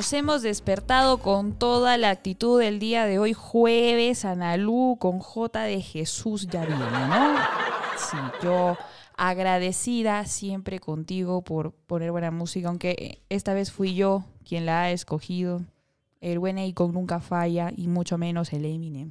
Nos hemos despertado con toda la actitud del día de hoy, jueves, Analú, con J de Jesús ya viene, ¿no? Sí, yo agradecida siempre contigo por poner buena música, aunque esta vez fui yo quien la ha escogido. El buen Akon nunca falla y mucho menos el Eminem.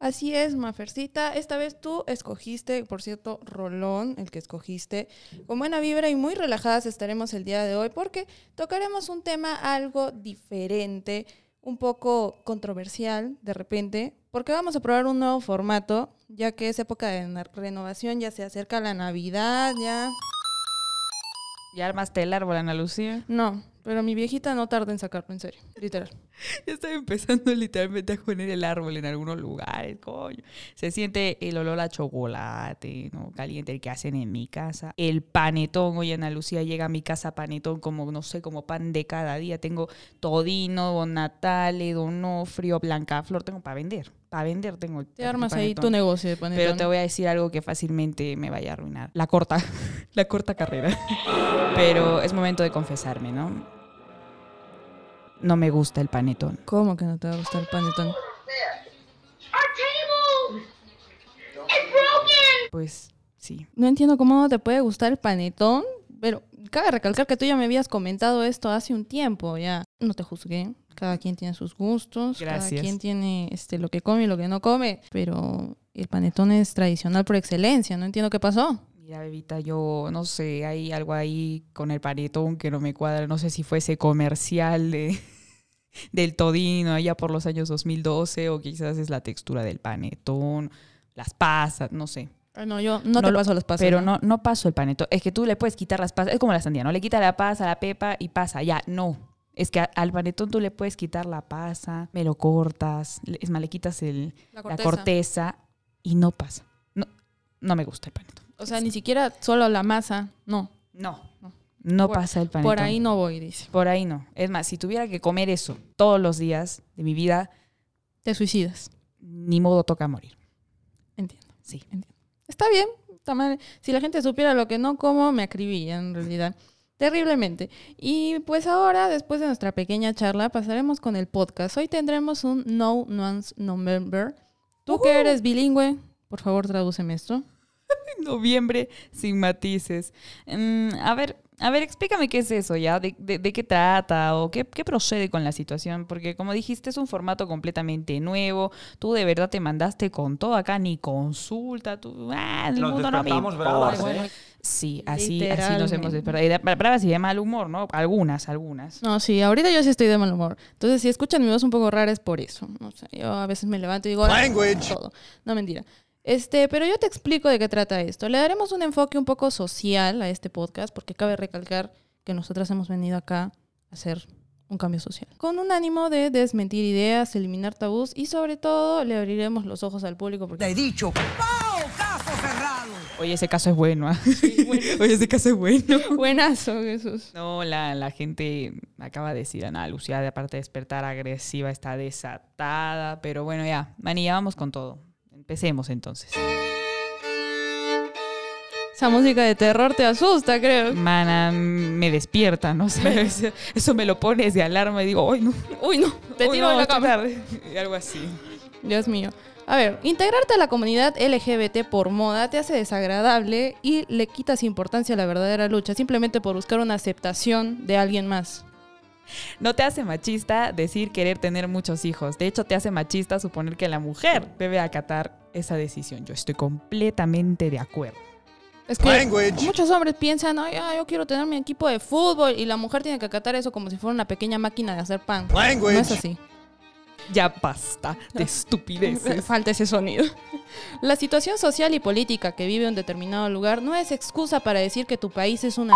Así es, Mafercita. Esta vez tú escogiste, por cierto, Rolón, el que escogiste. Con buena vibra y muy relajadas estaremos el día de hoy porque tocaremos un tema algo diferente, un poco controversial de repente, porque vamos a probar un nuevo formato, ya que es época de renovación, ya se acerca la Navidad, ya... ¿Ya armaste el árbol, Ana Lucía? No, pero mi viejita no tarda en sacarlo, en serio, literal. Ya estoy empezando literalmente a poner el árbol en algunos lugares, coño. Se siente el olor a chocolate, ¿no? Caliente, el que hacen en mi casa. El panetón, hoy Ana Lucía llega a mi casa panetón como, no sé, como pan de cada día. Tengo todino, don Natale, donofrio, blanca flor, tengo para vender. Para vender tengo. Te armas ahí tu negocio de panetón. Pero te voy a decir algo que fácilmente me vaya a arruinar. La corta, la corta carrera. Pero es momento de confesarme, ¿no? No me gusta el panetón. ¿Cómo que no te va a gustar el panetón? Pues sí. No entiendo cómo no te puede gustar el panetón, pero cabe recalcar que tú ya me habías comentado esto hace un tiempo, ya. No te juzgué. Cada quien tiene sus gustos, Gracias. cada quien tiene este lo que come y lo que no come, pero el panetón es tradicional por excelencia, no entiendo qué pasó. Mira, bebita, yo no sé, hay algo ahí con el panetón que no me cuadra. No sé si fuese comercial de, del todino allá por los años 2012 o quizás es la textura del panetón, las pasas, no sé. Ay, no, yo no, te lo- paso las pasas. Pero no, no paso el panetón. Es que tú le puedes quitar las pasas. Es como la sandía, ¿no? Le quita la pasa, la pepa y pasa. Ya, no. Es que al panetón tú le puedes quitar la pasa, me lo cortas, es más, le quitas el, La la corteza. corteza y no pasa. No, no me gusta el panetón. O sea, ni siquiera solo la masa, no. No, No. no Por- pasa el panetón. Por ahí no voy, dice. Por ahí no. Es más, si tuviera que comer eso todos los días de mi vida, Te suicidas. ni modo toca morir. Entiendo. Sí. Está bien, está mal. Si la gente supiera lo que no como, me acribilla en realidad. Terriblemente. Y pues ahora, después de nuestra pequeña charla, pasaremos con el podcast. Hoy tendremos un No Nuance November. Tú que eres bilingüe, por favor, tradúceme esto. Noviembre sin matices. Mm, a ver, a ver, explícame qué es eso ya, de, de- de qué trata o qué, qué procede con la situación, porque como dijiste es un formato completamente nuevo, tú de verdad te mandaste con todo acá, ni consulta, tú, ah, el Nos mundo no me bravas. ¿eh? Sí, así, así nos hemos despertado. Y de- bravas y de mal humor, ¿no? Algunas, algunas. No, sí, ahorita yo sí estoy de mal humor. Entonces, si escuchan mi voz un poco rara es por eso. No sé, yo a veces me levanto y digo... "Ah, Language. Todo. No, mentira. Este, pero yo te explico de qué trata esto. Le daremos un enfoque un poco social a este podcast, porque cabe recalcar que nosotras hemos venido acá a hacer un cambio social. Con un ánimo de desmentir ideas, eliminar tabús y sobre todo le abriremos los ojos al público porque Te he dicho, ¡Pau! ¡Caso cerrado! Oye, ese caso es bueno, ¿ah? Oye, ese caso es bueno. buenazo, Jesús. No, la, la gente acaba de decir, Ana Lucía, de aparte de despertar agresiva, está desatada. Pero bueno, ya, Mani, ya vamos con todo. Empecemos entonces. Esa música de terror te asusta, creo. Mana, me despierta, ¿no? Sea, eso, me lo pones de alarma y digo, ¡ay, no! Uy, no, te uy, tiro no, de la cama. tarde". Y algo así. Dios mío. A ver, integrarte a la comunidad LGBT por moda te hace desagradable y le quitas importancia a la verdadera lucha simplemente por buscar una aceptación de alguien más. No te hace machista decir querer tener muchos hijos. De hecho, te hace machista suponer que la mujer debe acatar esa decisión. Yo estoy completamente de acuerdo. Es que Language. muchos hombres piensan, "Ay, ah, yo quiero tener mi equipo de fútbol y la mujer tiene que acatar eso como si fuera una pequeña máquina de hacer pan. Language. No es así. Ya basta de estupideces. Falta ese sonido. La situación social y política que vive un determinado lugar no es excusa para decir que tu país es una...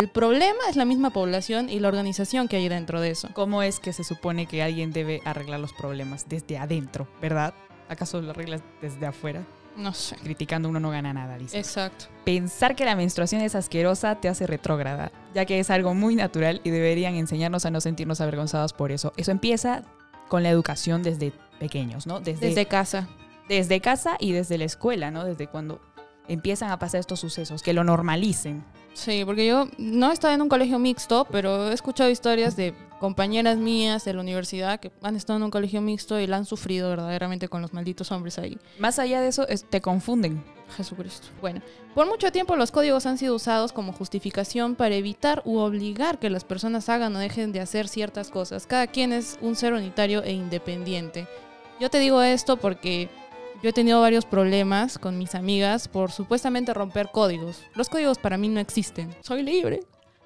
El problema es la misma población y la organización que hay dentro de eso. ¿Cómo es que se supone que alguien debe arreglar los problemas desde adentro, verdad? ¿Acaso lo arreglas desde afuera? No sé. Criticando uno no gana nada, dice. Exacto. Pensar que la menstruación es asquerosa te hace retrógrada, ya que es algo muy natural y deberían enseñarnos a no sentirnos avergonzados por eso. Eso empieza con la educación desde pequeños, ¿no? Desde, Desde casa. desde casa y desde la escuela, ¿no? Desde cuando empiezan a pasar estos sucesos, que lo normalicen. Sí, porque yo no estaba en un colegio mixto, pero he escuchado historias de compañeras mías de la universidad que han estado en un colegio mixto y la han sufrido verdaderamente con los malditos hombres ahí. Más allá de eso, es- te confunden. Jesucristo. Bueno, por mucho tiempo los códigos han sido usados como justificación para evitar u obligar que las personas hagan o dejen de hacer ciertas cosas. Cada quien es un ser unitario e independiente. Yo te digo esto porque yo he tenido varios problemas con mis amigas por supuestamente romper códigos. Los códigos para mí no existen. Soy libre.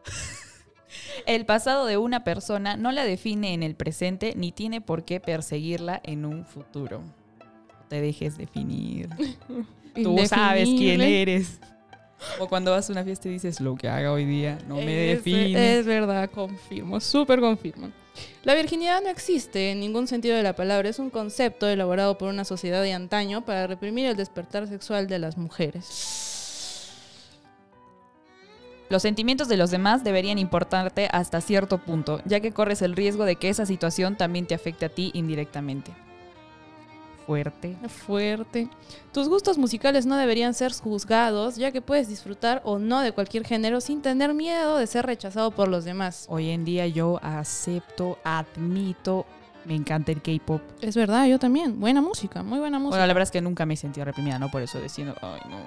El pasado de una persona no la define en el presente ni tiene por qué perseguirla en un futuro. No te dejes definir. Tú sabes quién eres. O cuando vas a una fiesta y dices, lo que haga hoy día no me Es- define. Es verdad, confirmo, súper confirmo. La virginidad no existe en ningún sentido de la palabra, es un concepto elaborado por una sociedad de antaño para reprimir el despertar sexual de las mujeres. Los sentimientos de los demás deberían importarte hasta cierto punto, ya que corres el riesgo de que esa situación también te afecte a ti indirectamente. Fuerte. Fuerte. Tus gustos musicales no deberían ser juzgados, ya que puedes disfrutar o no de cualquier género sin tener miedo de ser rechazado por los demás. Hoy en día yo acepto, admito, me encanta el K-pop. Es verdad, yo también. Buena música, muy buena música. Bueno, la verdad es que nunca me he sentido reprimida, ¿no? Por eso diciendo, ay, no.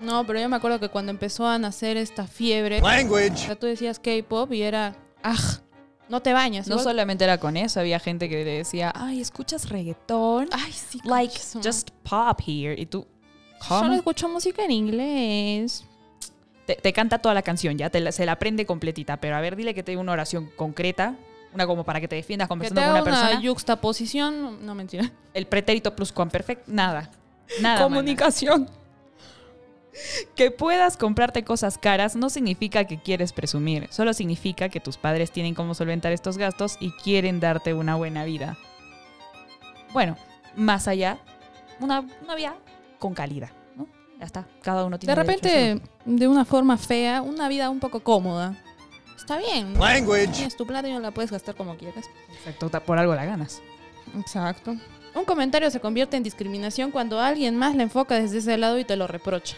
No, pero yo me acuerdo que cuando empezó a nacer esta fiebre, o Language. sea, tú decías K-pop y era, ¡ah! No te bañas. No Igual- solamente era con eso, había gente que le decía, ay, ¿escuchas reggaetón? Ay, sí. Like, just pop here. Y tú, madre. Solo ¿cómo? escucho música en inglés. Te, te canta toda la canción, ya, te la- se la aprende completita. Pero a ver, dile que te dé una oración concreta, una como para que te defiendas Que conversando te con haga una una persona. yuxtaposición. No, mentira. El pretérito pluscuamperfecto, nada. Nada. mana. Que puedas comprarte cosas caras no significa que quieres presumir, solo significa que tus padres tienen cómo solventar estos gastos y quieren darte una buena vida. Bueno, más allá, una, una vida con calidad, ¿no? Ya está, cada uno tiene De repente, de una forma fea, una vida un poco cómoda. Está bien. Language. Tienes tu plata y no la puedes gastar como quieras. Exacto, por algo la ganas. Exacto. Un comentario se convierte en discriminación cuando alguien más le enfoca desde ese lado y te lo reprocha.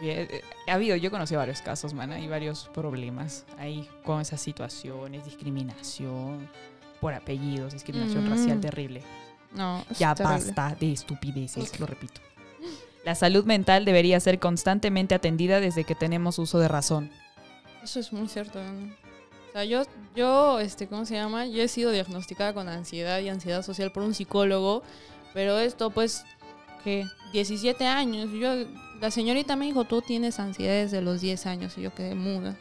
Bien, eh, Ha habido, yo conocí varios casos, man, hay varios problemas ahí con esas situaciones, discriminación por apellidos, discriminación Mm. racial terrible. No, es Ya terrible. basta de estupideces, lo repito. La salud mental debería ser constantemente atendida desde que tenemos uso de razón. Eso es muy cierto. ¿no? O sea, yo, yo, este, ¿cómo se llama? Yo he sido diagnosticada con ansiedad y ansiedad social por un psicólogo, pero esto, pues, que 17 años. Yo, la señorita me dijo, tú tienes ansiedad desde los 10 años y yo quedé muda.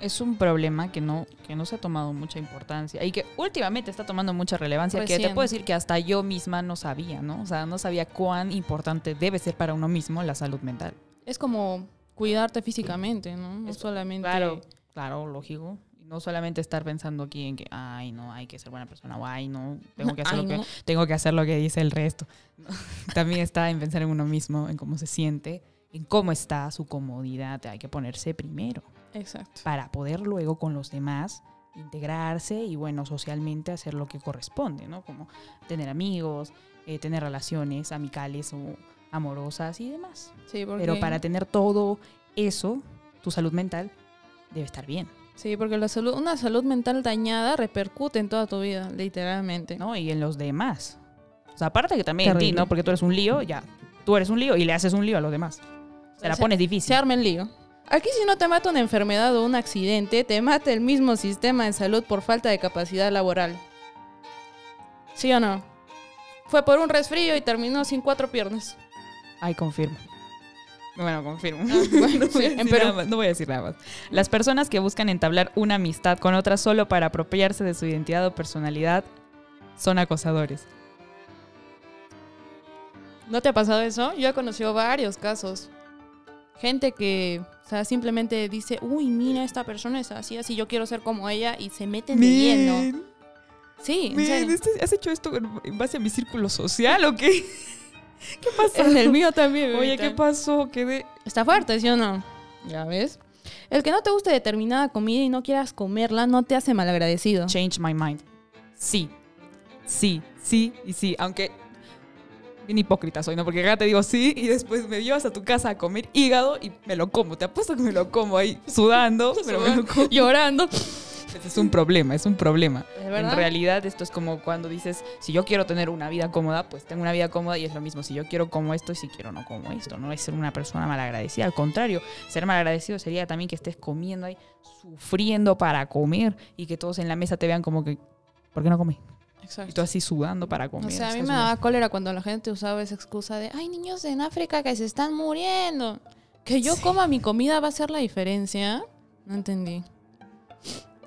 Es un problema que no, que no se ha tomado mucha importancia y que últimamente está tomando mucha relevancia, que te puedo decir que hasta yo misma no sabía, ¿no? O sea, no sabía cuán importante debe ser para uno mismo la salud mental. Es como cuidarte físicamente, ¿no? No Es- solamente... Claro, claro, lógico. No solamente estar pensando aquí en que, ay, no, hay que ser buena persona, o ay, no, tengo que hacer, Ay, lo, que, no. tengo que hacer lo que dice el resto. También está en pensar en uno mismo, en cómo se siente, en cómo está su comodidad. Hay que ponerse primero Exacto. para poder luego con los demás integrarse y, bueno, socialmente hacer lo que corresponde, ¿no? Como tener amigos, eh, tener relaciones amicales o amorosas y demás. Sí, porque... Pero para tener todo eso, tu salud mental debe estar bien, Sí, porque la salud, una salud mental dañada repercute en toda tu vida, literalmente. ¿no? Y en los demás. O sea, aparte que también en ti. ¿no? Porque tú eres un lío, ya. Tú eres un lío y le haces un lío a los demás. Se la Se- pones Se difícil. arma el lío. Aquí si no te mata una enfermedad o un accidente, te mata el mismo sistema de salud por falta de capacidad laboral. ¿Sí o no? Fue por un resfrío y terminó sin cuatro piernas. Ay, confirmo. Bueno, confirmo. bueno, no, voy a sí, decir nada más, no voy a decir nada más. Las personas que buscan entablar una amistad con otras solo para apropiarse de su identidad o personalidad son acosadores. ¿No te ha pasado eso? Yo he conocido varios casos. Gente que, o sea, simplemente dice, uy, mira, esta persona es así, así, yo quiero ser como ella, y se meten de lleno. Sí, en Men, serio. ¿has hecho esto en base a mi círculo social o qué? ¿Qué pasó? En el mío también. Oye. ¿qué pasó? Quedé... Está fuerte, ¿sí o no? Ya ves. El que no te guste determinada comida y no quieras comerla no te hace malagradecido. Change my mind. Sí. Sí, sí y sí. Aunque Bien hipócrita soy, ¿no? Porque acá te digo sí y después me llevas a tu casa a comer hígado y me lo como. Te apuesto que me lo como ahí sudando, pero me lo como. Llorando. Ese es un problema, es un problema. En realidad esto es como cuando dices, si yo quiero tener una vida cómoda, pues tengo una vida cómoda y es lo mismo. Si yo quiero como esto y si quiero no como esto. No es ser una persona malagradecida. Al contrario, ser malagradecido sería también que estés comiendo ahí, sufriendo para comer y que todos en la mesa te vean como que, ¿por qué no comes? Y Exacto. tú así sudando para comer. O sea, a mí me daba cólera cuando la gente usaba esa excusa de, hay niños en África que se están muriendo. Que yo Sí. coma mi comida va a ser la diferencia. No entendí.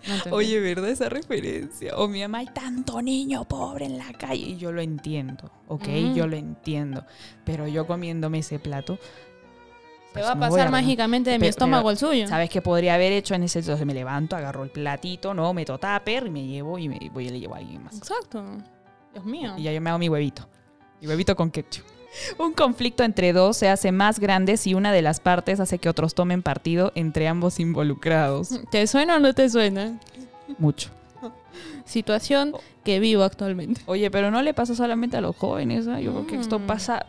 No. Oye, ¿verdad esa referencia? O mi mamá, hay tanto niño pobre en la calle. Y yo lo entiendo, ¿ok? Mm. Yo lo entiendo. Pero yo comiéndome ese plato... se pues va a pasar mágicamente de mi estómago al suyo. ¿Sabes qué podría haber hecho en ese entonces? Me levanto, agarro el platito, no, meto tupper y me llevo y me voy y le llevo a alguien más. Exacto. Dios mío. Y ya yo me hago mi huevito. Mi huevito con ketchup. Un conflicto entre dos se hace más grande si una de las partes hace que otros tomen partido entre ambos involucrados. ¿Te suena o no te suena? Mucho. Situación Oh. que vivo actualmente. Oye, pero no le pasa solamente a los jóvenes, ¿ah? Yo creo que esto Mm. pasa.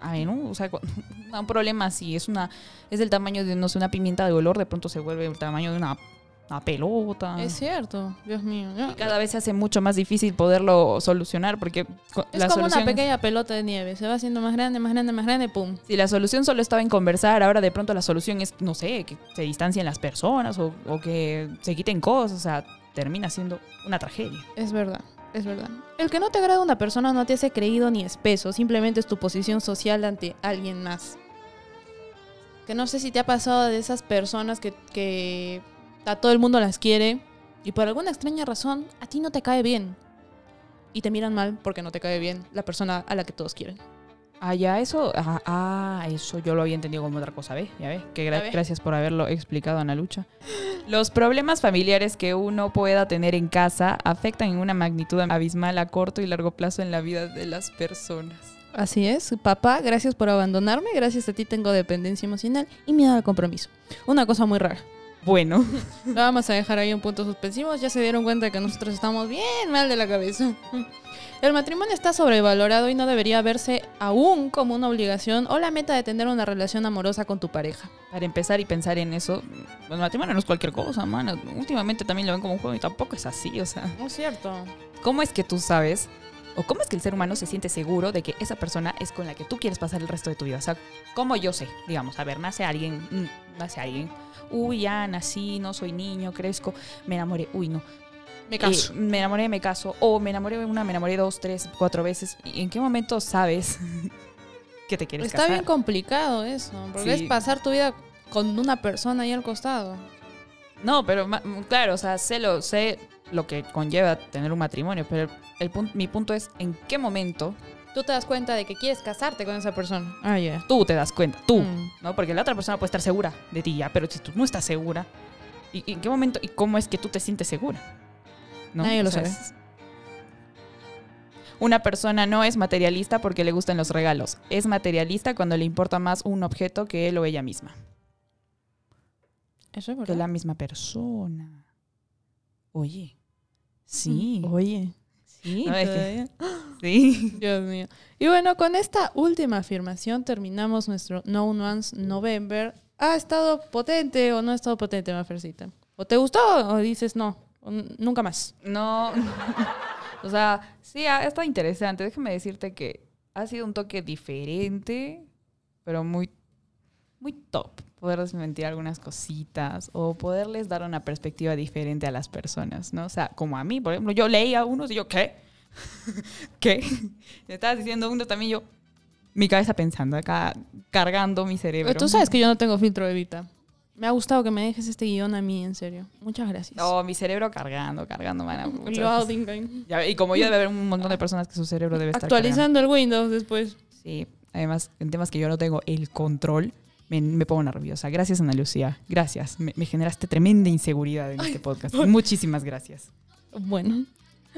A ver, ¿no? O sea, un problema si es una. Es del tamaño de, no sé, una pimienta de olor, de pronto se vuelve el tamaño de una, una pelota. Es cierto. Dios mío. Y cada vez se hace mucho más difícil poderlo solucionar porque Es la como solución una pequeña pelota de nieve. Se va haciendo más grande, más grande, más grande, pum. si la solución solo estaba en conversar, ahora de pronto la solución es, no sé, que se distancien las personas o, o que se quiten cosas, o sea, termina siendo una tragedia. Es verdad, es verdad. El que no te agrada una persona no te hace creído ni espeso, simplemente es tu posición social ante alguien más. Que no sé si te ha pasado de esas personas que, que a todo el mundo las quiere y por alguna extraña razón a ti no te cae bien. Y te miran mal porque no te cae bien la persona a la que todos quieren. Ah, ya, eso, ah, ah, eso yo lo había entendido como otra cosa, ¿ves? Ya ves, que gra- gracias por haberlo explicado, Ana Lucha. Los problemas familiares que uno pueda tener en casa afectan en una magnitud abismal a corto y largo plazo en la vida de las personas. Así es, papá, gracias por abandonarme, gracias a ti tengo dependencia emocional y miedo al compromiso. Una cosa muy rara. Bueno, vamos a dejar ahí en puntos suspensivos. Ya se dieron cuenta que nosotros estamos bien mal de la cabeza. El matrimonio está sobrevalorado y no debería verse aún como una obligación o la meta de tener una relación amorosa con tu pareja. para empezar y pensar en eso, el matrimonio no es cualquier cosa, mano. Últimamente también lo ven como un juego y tampoco es así, o sea. No es cierto. ¿Cómo es que tú sabes o cómo es que el ser humano se siente seguro de que esa persona es con la que tú quieres pasar el resto de tu vida? O sea, ¿cómo yo sé? Digamos, a ver, nace alguien, mm, nace alguien. Uy, ya nací, no soy niño, crezco, me enamoré. Uy, no. Me Eh, me enamoré, me caso. O me enamoré una, me enamoré dos, tres, cuatro veces. ¿Y en qué momento sabes que te quieres Está casar? bien complicado eso, porque Sí. es pasar tu vida con una persona ahí al costado. No, pero claro, o sea, sé lo, sé lo que conlleva tener un matrimonio, pero el mi punto es en qué momento Tú te das cuenta de que quieres casarte con esa persona. Ah, tú te das cuenta, tú, Mm. ¿no? Porque la otra persona puede estar segura de ti ya, pero si tú no estás segura, ¿y y en qué momento y cómo es que tú te sientes segura? ¿No? Nadie lo O sea, sabe. Una persona no es materialista porque le gustan los regalos. Es materialista cuando le importa más un objeto que él o ella misma. Eso es Que verdad. la misma persona. Oye. Sí. Oye. Sí, No, es que- todavía. Sí. Dios mío. Y bueno, con esta última afirmación terminamos nuestro No One's November. ¿Ha estado potente o no ha estado potente, Mafercita? ¿O te gustó o dices no? o nunca más. No. o sea, sí, ha- está interesante. Déjame decirte que ha sido un toque diferente, pero muy, muy top. Poder desmentir algunas cositas o poderles dar una perspectiva diferente a las personas, ¿no? O sea, como a mí, por ejemplo, yo leía unos y yo, ¿qué? ¿Qué? Me estabas diciendo uno también yo, mi cabeza pensando acá, cargando mi cerebro. Tú sabes que yo no tengo filtro de Vita. Me ha gustado que me dejes este guion a mí, en serio. Muchas gracias. No, mi cerebro cargando, cargando, mana. y como yo debe haber un montón de personas que su cerebro debe estar cargando. Actualizando el Windows después. Sí, además, en temas que yo no tengo el control, me, me pongo nerviosa. Gracias, Ana Lucía. Gracias. Me, me generaste tremenda inseguridad en este podcast. Muchísimas gracias. Bueno.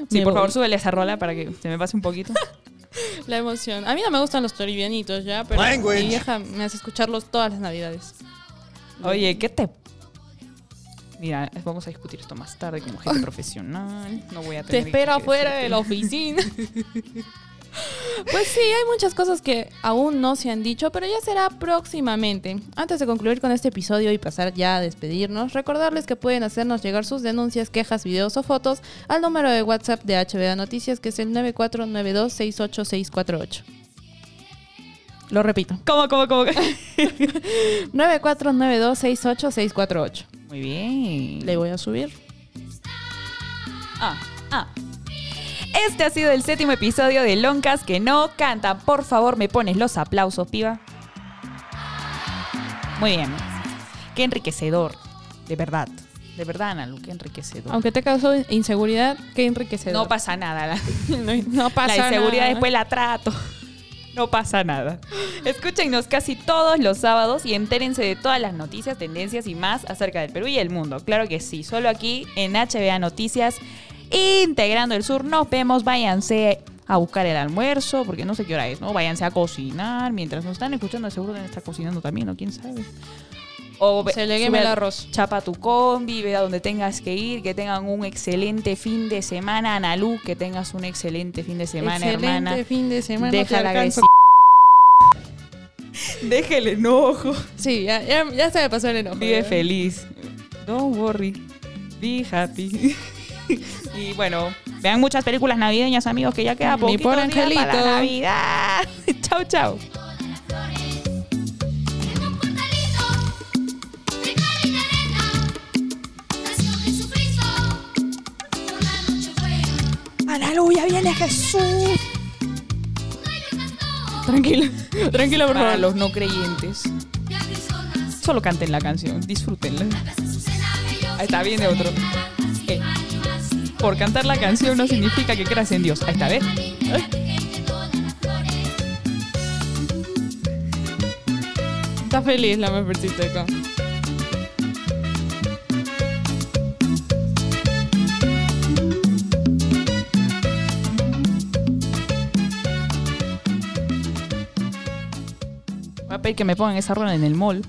Sí, por voy. favor, súbele esa rola para que se me pase un poquito. La emoción. A mí no me gustan los toribianitos ya, pero Language. mi vieja me hace escucharlos todas las navidades. Oye, ¿qué te...? Mira, vamos a discutir esto más tarde como gente profesional. No voy a Te tener espero que afuera de la oficina. Pues sí, hay muchas cosas que aún no se han dicho, pero ya será próximamente. Antes de concluir con este episodio y pasar ya a despedirnos, recordarles que pueden hacernos llegar sus denuncias, quejas, videos o fotos al número de WhatsApp de HBA Noticias, que es el 9492-68648. Lo repito. ¿Cómo, cómo, cómo? 9492-68648. Muy bien. Le voy a subir. Ah, ah. Este ha sido el séptimo episodio de Loncas que no cantan. Por favor, me pones los aplausos, piba. Muy bien. Qué enriquecedor. De verdad. De verdad, Analu, qué enriquecedor. Aunque te causó inseguridad, qué enriquecedor. No pasa nada. La, no, no pasa la inseguridad nada. después la trato. No pasa nada. Escúchenos casi todos los sábados y entérense de todas las noticias, tendencias y más acerca del Perú y el mundo. Claro que sí, solo aquí en HBA Noticias, integrando el sur. Nos vemos, váyanse a buscar el almuerzo, porque no sé qué hora es, ¿no? Váyanse a cocinar. Mientras nos están escuchando, seguro deben estar cocinando también, ¿no? ¿Quién sabe? O Se le el arroz. Chapa tu combi, ve a donde tengas que ir, que tengan un excelente fin de semana. Analu, que tengas un excelente fin de semana, Excelente hermana. fin de semana. Deja la alcanzo. Deja el enojo. Sí, ya, ya, ya se me pasó el enojo. Vive feliz. Don't worry. Be happy. y bueno, vean muchas películas navideñas, amigos, que ya queda Mi poquito pobre día para angelito. la Navidad. por noche buena. Aleluya, viene Jesús. Tranquilo, tranquilo, por Para los no creyentes, solo canten la canción, disfrútenla. Ahí está, viene otro. Por cantar la canción no significa que creas en Dios. Ahí está, ¿ves? Está feliz la mujercita acá. Voy a pedir que me pongan esa rola en el mall.